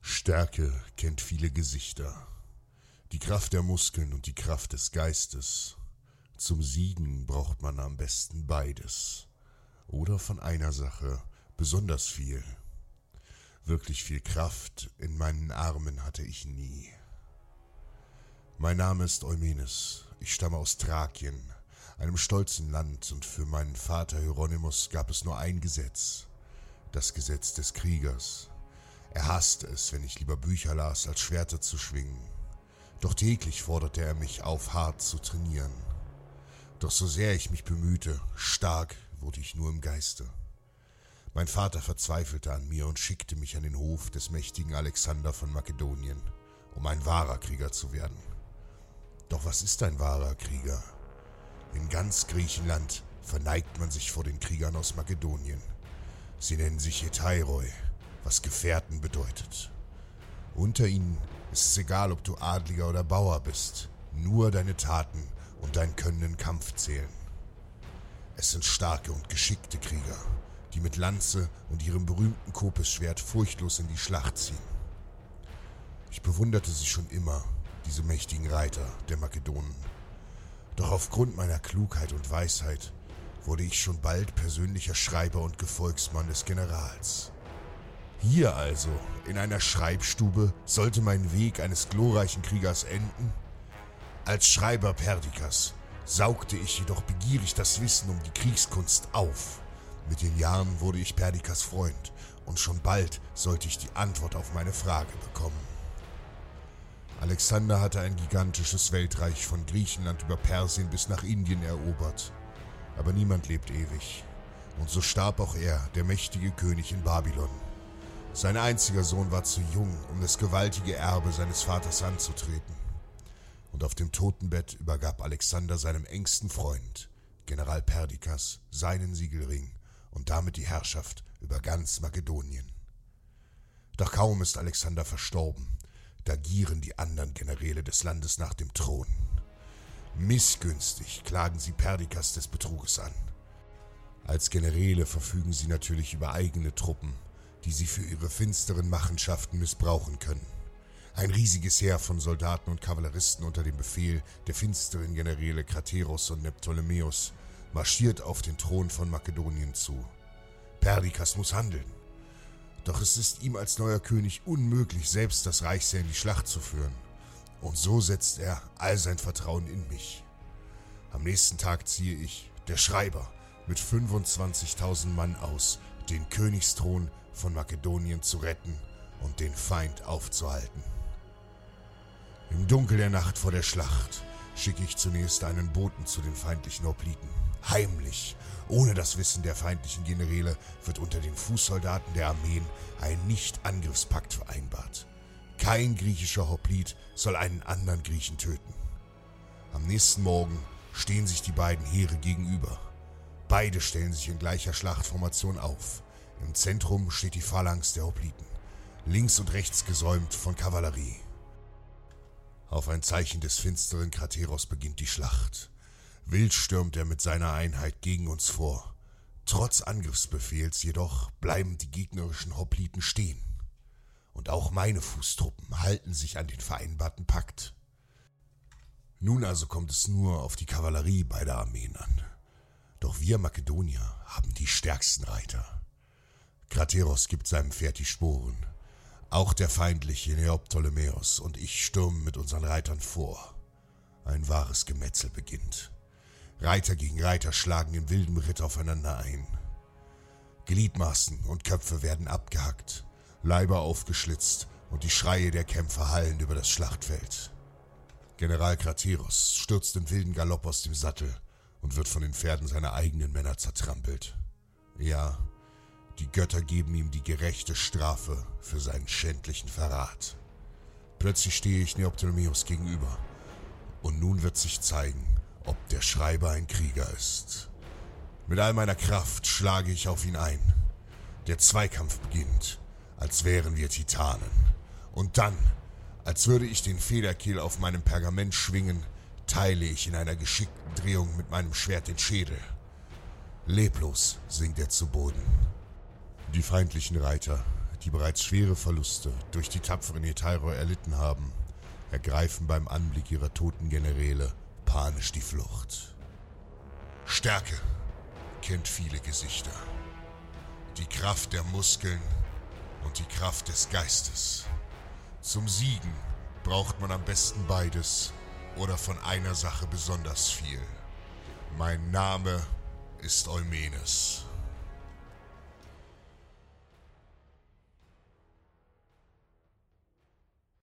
Stärke kennt viele Gesichter. Die Kraft der Muskeln und die Kraft des Geistes. Zum Siegen braucht man am besten beides. Oder von einer Sache besonders viel. Wirklich viel Kraft in meinen Armen hatte ich nie. Mein Name ist Eumenes. Ich stamme aus Thrakien, einem stolzen Land, und für meinen Vater Hieronymus gab es nur ein Gesetz. Das Gesetz des Kriegers. Er hasste es, wenn ich lieber Bücher las, als Schwerter zu schwingen. Doch täglich forderte er mich auf, hart zu trainieren. Doch so sehr ich mich bemühte, stark wurde ich nur im Geiste. Mein Vater verzweifelte an mir und schickte mich an den Hof des mächtigen Alexander von Makedonien, um ein wahrer Krieger zu werden. Doch was ist ein wahrer Krieger? In ganz Griechenland verneigt man sich vor den Kriegern aus Makedonien. Sie nennen sich Etairoi, was Gefährten bedeutet. Unter ihnen ist es egal, ob du Adliger oder Bauer bist, nur deine Taten und dein Können in Kampf zählen. Es sind starke und geschickte Krieger, die mit Lanze und ihrem berühmten Kopesschwert furchtlos in die Schlacht ziehen. Ich bewunderte sie schon immer, diese mächtigen Reiter der Makedonen. Doch aufgrund meiner Klugheit und Weisheit wurde ich schon bald persönlicher Schreiber und Gefolgsmann des Generals. Hier also, in einer Schreibstube, sollte mein Weg eines glorreichen Kriegers enden? Als Schreiber Perdikas saugte ich jedoch begierig das Wissen um die Kriegskunst auf. Mit den Jahren wurde ich Perdikas Freund und schon bald sollte ich die Antwort auf meine Frage bekommen. Alexander hatte ein gigantisches Weltreich von Griechenland über Persien bis nach Indien erobert. Aber niemand lebt ewig. Und so starb auch er, der mächtige König in Babylon. Sein einziger Sohn war zu jung, um das gewaltige Erbe seines Vaters anzutreten. Und auf dem Totenbett übergab Alexander seinem engsten Freund, General Perdikas, seinen Siegelring und damit die Herrschaft über ganz Makedonien. Doch kaum ist Alexander verstorben, da gieren die anderen Generäle des Landes nach dem Thron. Missgünstig klagen sie Perdikas des Betruges an. Als Generäle verfügen sie natürlich über eigene Truppen, die sie für ihre finsteren Machenschaften missbrauchen können. Ein riesiges Heer von Soldaten und Kavalleristen unter dem Befehl der finsteren Generäle Krateros und Neptolemäus marschiert auf den Thron von Makedonien zu. Perdikas muss handeln. Doch es ist ihm als neuer König unmöglich, selbst das Reichsheer in die Schlacht zu führen. Und so setzt er all sein Vertrauen in mich. Am nächsten Tag ziehe ich, der Schreiber, mit 25.000 Mann aus, den Königsthron von Makedonien zu retten und den Feind aufzuhalten. Im Dunkel der Nacht vor der Schlacht schicke ich zunächst einen Boten zu den feindlichen Hopliten. Heimlich, ohne das Wissen der feindlichen Generäle, wird unter den Fußsoldaten der Armeen ein Nicht-Angriffspakt vereinbart. Kein griechischer Hoplit soll einen anderen Griechen töten. Am nächsten Morgen stehen sich die beiden Heere gegenüber. Beide stellen sich in gleicher Schlachtformation auf. Im Zentrum steht die Phalanx der Hopliten, links und rechts gesäumt von Kavallerie. Auf ein Zeichen des finsteren Krateros beginnt die Schlacht. Wild stürmt er mit seiner Einheit gegen uns vor. Trotz Angriffsbefehls jedoch bleiben die gegnerischen Hopliten stehen. Und auch meine Fußtruppen halten sich an den vereinbarten Pakt. Nun also kommt es nur auf die Kavallerie beider Armeen an. Doch wir Makedonier haben die stärksten Reiter. Krateros gibt seinem Pferd die Sporen. Auch der feindliche Neoptolemäus und ich stürmen mit unseren Reitern vor. Ein wahres Gemetzel beginnt. Reiter gegen Reiter schlagen in wildem Ritt aufeinander ein. Gliedmaßen und Köpfe werden abgehackt, Leiber aufgeschlitzt und die Schreie der Kämpfer hallen über das Schlachtfeld. General Krateros stürzt im wilden Galopp aus dem Sattel und wird von den Pferden seiner eigenen Männer zertrampelt. Ja, Die Götter geben ihm die gerechte Strafe für seinen schändlichen Verrat. Plötzlich stehe ich Neoptolemäus gegenüber. Und nun wird sich zeigen, ob der Schreiber ein Krieger ist. Mit all meiner Kraft schlage ich auf ihn ein. Der Zweikampf beginnt, als wären wir Titanen. Und dann, als würde ich den Federkiel auf meinem Pergament schwingen, teile ich in einer geschickten Drehung mit meinem Schwert den Schädel. Leblos sinkt er zu Boden. Die feindlichen Reiter, die bereits schwere Verluste durch die tapferen Etairo erlitten haben, ergreifen beim Anblick ihrer toten Generäle panisch die Flucht. Stärke kennt viele Gesichter. Die Kraft der Muskeln und die Kraft des Geistes. Zum Siegen braucht man am besten beides oder von einer Sache besonders viel. Mein Name ist Eumenes.